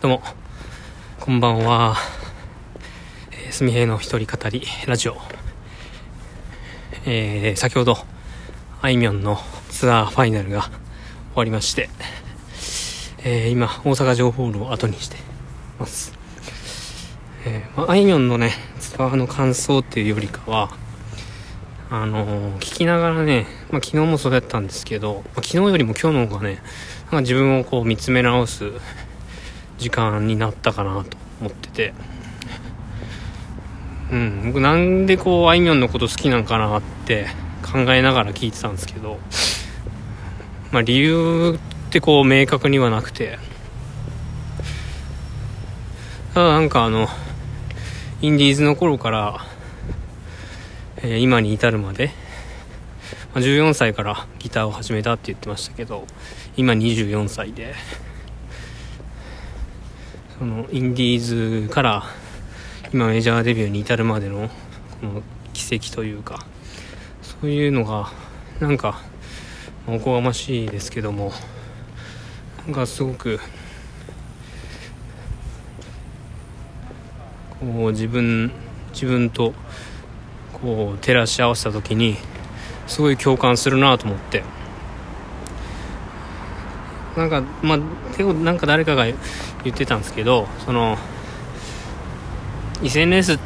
どうも、こんばんは。えー、すみへいの一人語りラジオ。えー、先ほど、あいみょんのツアーファイナルが終わりまして、えー、今、大阪城ホールを後にしてます。えー、まあいみょんのね、ツアーの感想っていうよりかは、あのー、聞きながらね、まあ、昨日もそうだったんですけど、まあ、昨日よりも今日の方がね、なんか自分をこう見つめ直す時間になったかなと思ってて。うん僕なんでこうあいみょんのこと好きなんかなって考えながら聞いてたんですけど。まあ理由ってこう明確にはなくて。ただなんかあのインディーズの頃から、えー、今に至るまで、まあ、14歳からギターを始めたって言ってましたけど今24歳で。そのインディーズから今メジャーデビューに至るまでのこの奇跡というかそういうのがなんかおこがましいですけどもなんかすごくこう自分自分とこう照らし合わせた時にすごい共感するなと思って。なんかまあなんか誰かが言ってたんですけどその SNS、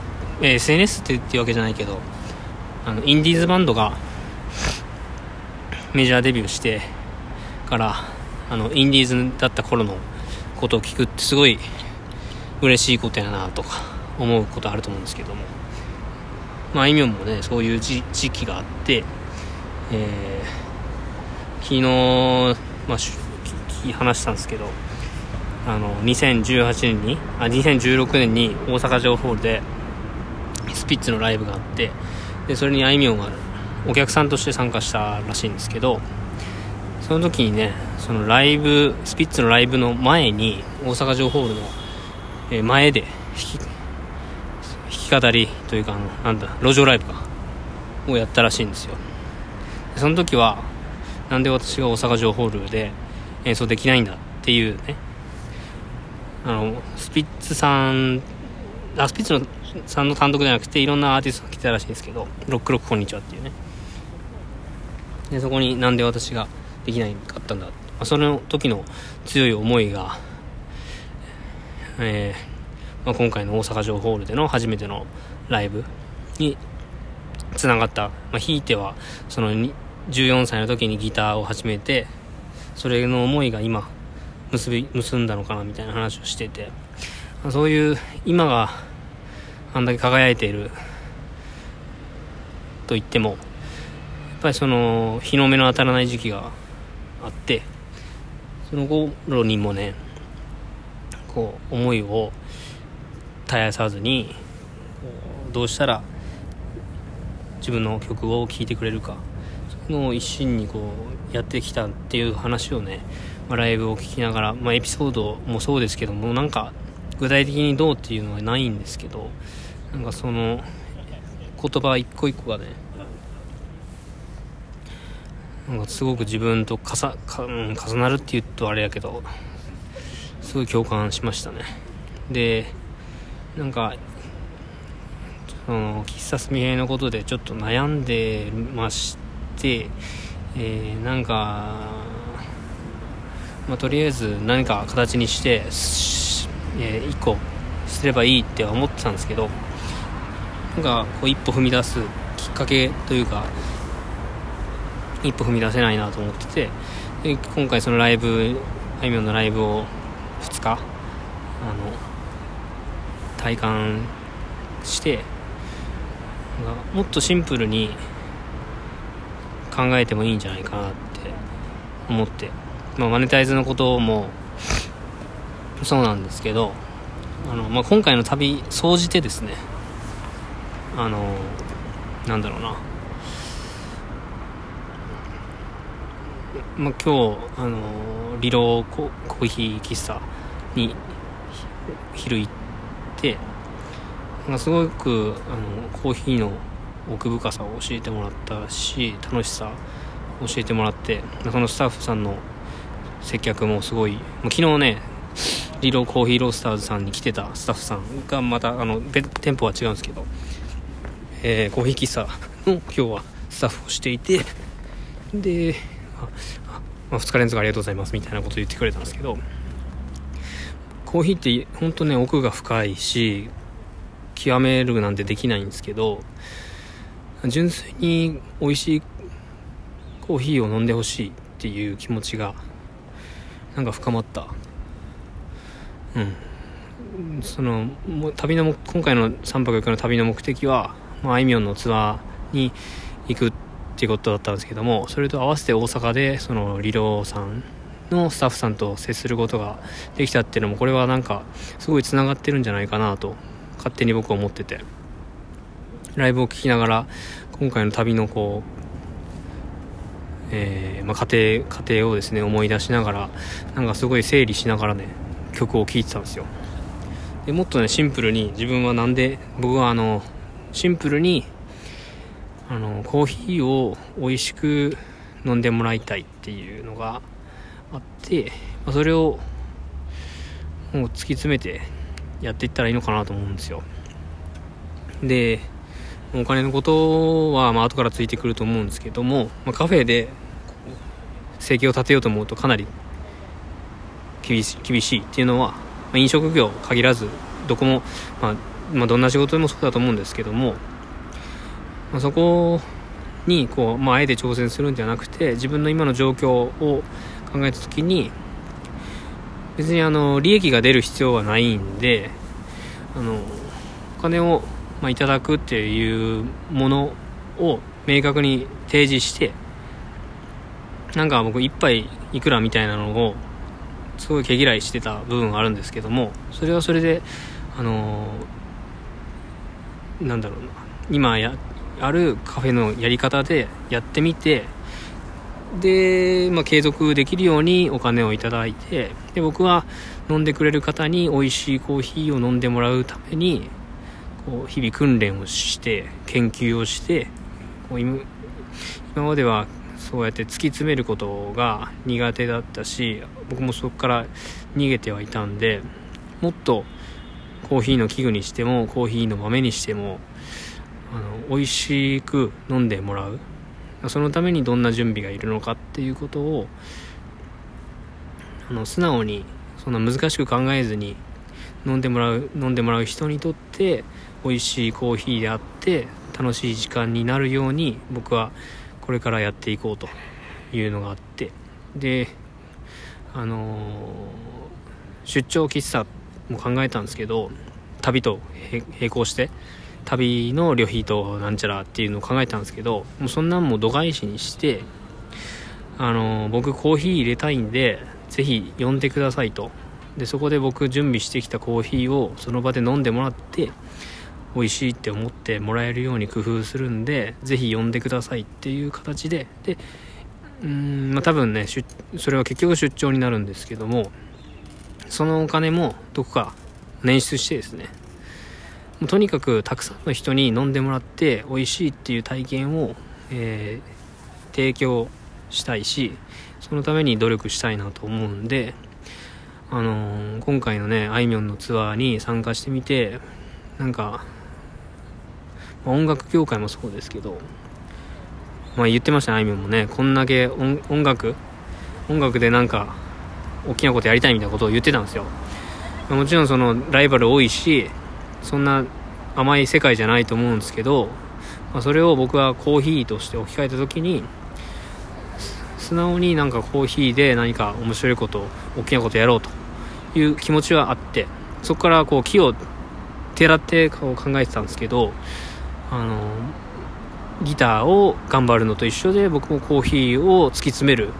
えー、SNS って言っていうわけじゃないけどあのインディーズバンドがメジャーデビューしてからあのインディーズだった頃のことを聞くってすごい嬉しいことやなとか思うことあると思うんですけども。まああいみょんもねそういう時期があって、えー、昨日、まあ、話したんですけどあの2018年にあ2016年に大阪城ホールでスピッツのライブがあってでそれにあいみょんがお客さんとして参加したらしいんですけどその時にねそのライブスピッツのライブの前に大阪城ホールの、前で弾き弾き語りというかあのなんだ路上ライブかをやったらしいんですよ。その時はなんで私が大阪城ホールで演奏できないんだっていうね。あのスピッツさんあスピッツのさんの単独じゃなくていろんなアーティストが来てたらしいんですけど「ロックロックこんにちは」っていうね。でそこになんで私ができないかったんだ、まあ、その時の強い思いが、えーまあ、今回の大阪城ホールでの初めてのライブにつながった、まあ、ひいてはその14歳の時にギターを始めてそれの思いが今結び結んだのかなみたいな話をしてて。そういう今があんだけ輝いていると言ってもやっぱりその日の目の当たらない時期があってその頃にもねこう思いを絶やさずにどうしたら自分の曲を聴いてくれるかその一心にこうやってきたっていう話をねまあ、ライブを聴きながら、まあ、エピソードもそうですけどもなんか具体的にどうっていうのはないんですけどなんかその言葉一個一個がねなんかすごく自分とかさか、うん、重なるって言うとあれやけどすごい共感しましたね。でなんかその喫茶すみへいのことでちょっと悩んでまして、えー、なんかまあ、とりあえず何か形にして、えー、1個すればいいって思ってたんですけどなんかこう一歩踏み出すきっかけというか一歩踏み出せないなと思っててで今回そのライブあいみょんのライブを2日あの体感してもっとシンプルに考えてもいいんじゃないかなって思って。まあ、マネタイズのことも そうなんですけどあの、まあ、今回の旅総じてですねあのなんだろうな、まあ、今日あのリローココーヒー喫茶に昼行ってまあ、すごくあのコーヒーの奥深さを教えてもらったし楽しさ教えてもらってそのスタッフさんの接客もすごいもう昨日ねリロコーヒーロースターズさんに来てたスタッフさんがまたあの店舗は違うんですけど、えー、コーヒー喫茶の今日はスタッフをしていてで、2日連続ありがとうございますみたいなこと言ってくれたんですけどコーヒーって本当ね奥が深いし極めるなんてできないんですけど純粋に美味しいコーヒーを飲んでほしいっていう気持ちがなんか深まった。うん。その旅の今回の3泊4日の旅の目的は、まあ、いみょんのツアーに行くっていうことだったんですけどもそれと合わせて大阪でそのリローさんのスタッフさんと接することができたっていうのもこれはなんかすごいつながってるんじゃないかなと勝手に僕は思ってて。ライブを聴きながら今回の旅のこうえー、まあ、家庭家庭をですね思い出しながらなんかすごい整理しながらね曲を聴いてたんですよ。でもっとねシンプルに自分はなんで僕はあのシンプルにあのコーヒーを美味しく飲んでもらいたいっていうのがあって、まあ、それをもう突き詰めてやっていったらいいのかなと思うんですよ。でお金のことはまあ後からついてくると思うんですけども、まあ、カフェで生計を立てようと思うとかなり厳し厳しいっていうのは、まあ、飲食業限らずどこも、まあ、まあ、どんな仕事でもそうだと思うんですけども、まあ、そこにこう、まあ、あえて挑戦するんじゃなくて自分の今の状況を考えた時に別にあの利益が出る必要はないんであのお金を、まあ、いただくっていうものを明確に提示してなんか僕一杯いくらみたいなのをすごい毛嫌いしてた部分があるんですけどもそれはそれであのー、なんだろうな。今やあるカフェのやり方でやってみてで、まあ、継続できるようにお金をいただいてで僕は飲んでくれる方に美味しいコーヒーを飲んでもらうためにこう日々訓練をして研究をしてこう今まではそうやって突き詰めることが苦手だったし僕もそこから逃げてはいたんでもっとコーヒーの器具にしてもコーヒーの豆にしてもあの美味しく飲んでもらう。そのためにどんな準備がいるのかっていうことをあの素直にそんな難しく考えずに飲んでもらう飲んでもらう人にとって美味しいコーヒーであって楽しい時間になるように僕はこれからやっていこうというのがあって。であのー、出張喫茶も考えたんですけど旅と並行して旅の旅費となんちゃらっていうのを考えたんですけどもうそんなんも度外視にしてあのー、僕コーヒー入れたいんでぜひ呼んでくださいとでそこで僕準備してきたコーヒーをその場で飲んでもらって美味しいって思ってもらえるように工夫するんでぜひ呼んでくださいっていう形で。でうんまあ多分ねそれは結局出張になるんですけどもそのお金もどこか捻出してですね。もうとにかくたくさんの人に飲んでもらって美味しいっていう体験を、えー、提供したいしそのために努力したいなと思うんであのー、今回のねあいみょんのツアーに参加してみてなんかま音楽業界もそうですけど、まあ言ってましたね、あいみょんもね、こんだけ音楽、音楽でなんか、大きなことやりたいみたいなことを言ってたんですよ。もちろんその、ライバル多いし、そんな甘い世界じゃないと思うんですけど、まあ、それを僕はコーヒーとして置き換えた時に、素直になんかコーヒーで何か面白いこと、大きなことやろうという気持ちはあって、そこからこう木をてらって考えてたんですけど、あのギターを頑張るのと一緒で僕もコーヒーを突き詰める。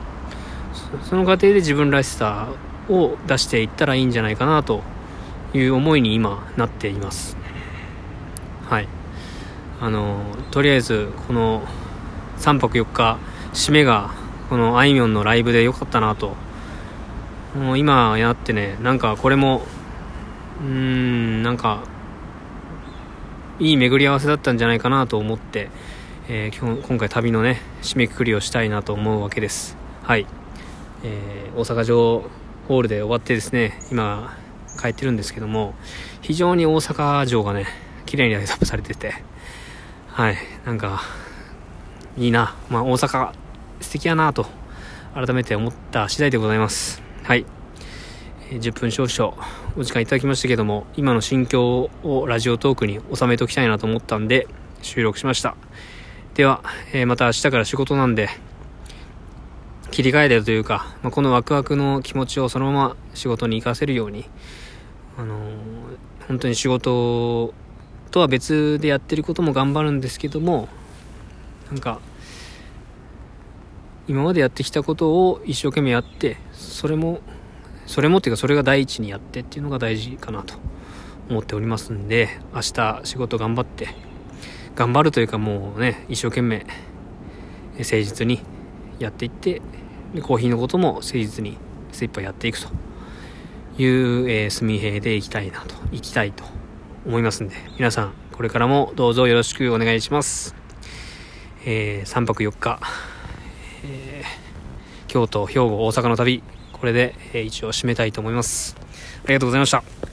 その過程で自分らしさを出していったらいいんじゃないかなという思いに今なっています。はい。あのとりあえずこの3泊4日締めがこのあいみょんのライブで良かったなともう今やってねなんかこれもうーんなんかいい巡り合わせだったんじゃないかなと思って、えー、今今回旅のね締めくくりをしたいなと思うわけですはい、えー、大阪城ホールで終わってですね今帰ってるんですけども、非常に大阪城がね、綺麗にライトアップされてて、はい、なんか、いいな。まあ、大阪、素敵やなと、改めて思った次第でございます。はい。10分少々お時間いただきましたけども、今の心境をラジオトークに収めておきたいなと思ったんで、収録しました。では、えー、また明日から仕事なんで、切り替えてるというか、まあ、このワクワクの気持ちをそのまま仕事に活かせるように、あのー、本当に仕事とは別でやってることも頑張るんですけども、なんか、今までやってきたことを一生懸命やって、それも、それもっていうかそれが第一にやってっていうのが大事かなと思っておりますんで、明日仕事頑張って、頑張るというかもうね、一生懸命、誠実にやっていって、でコーヒーのことも誠実に精一杯やっていくという、えー、住平でいきたいなと、行きたいと思いますんで、皆さん、これからもどうぞよろしくお願いします。えー、3泊4日、えー、京都、兵庫、大阪の旅、これで、えー、一応締めたいと思います。ありがとうございました。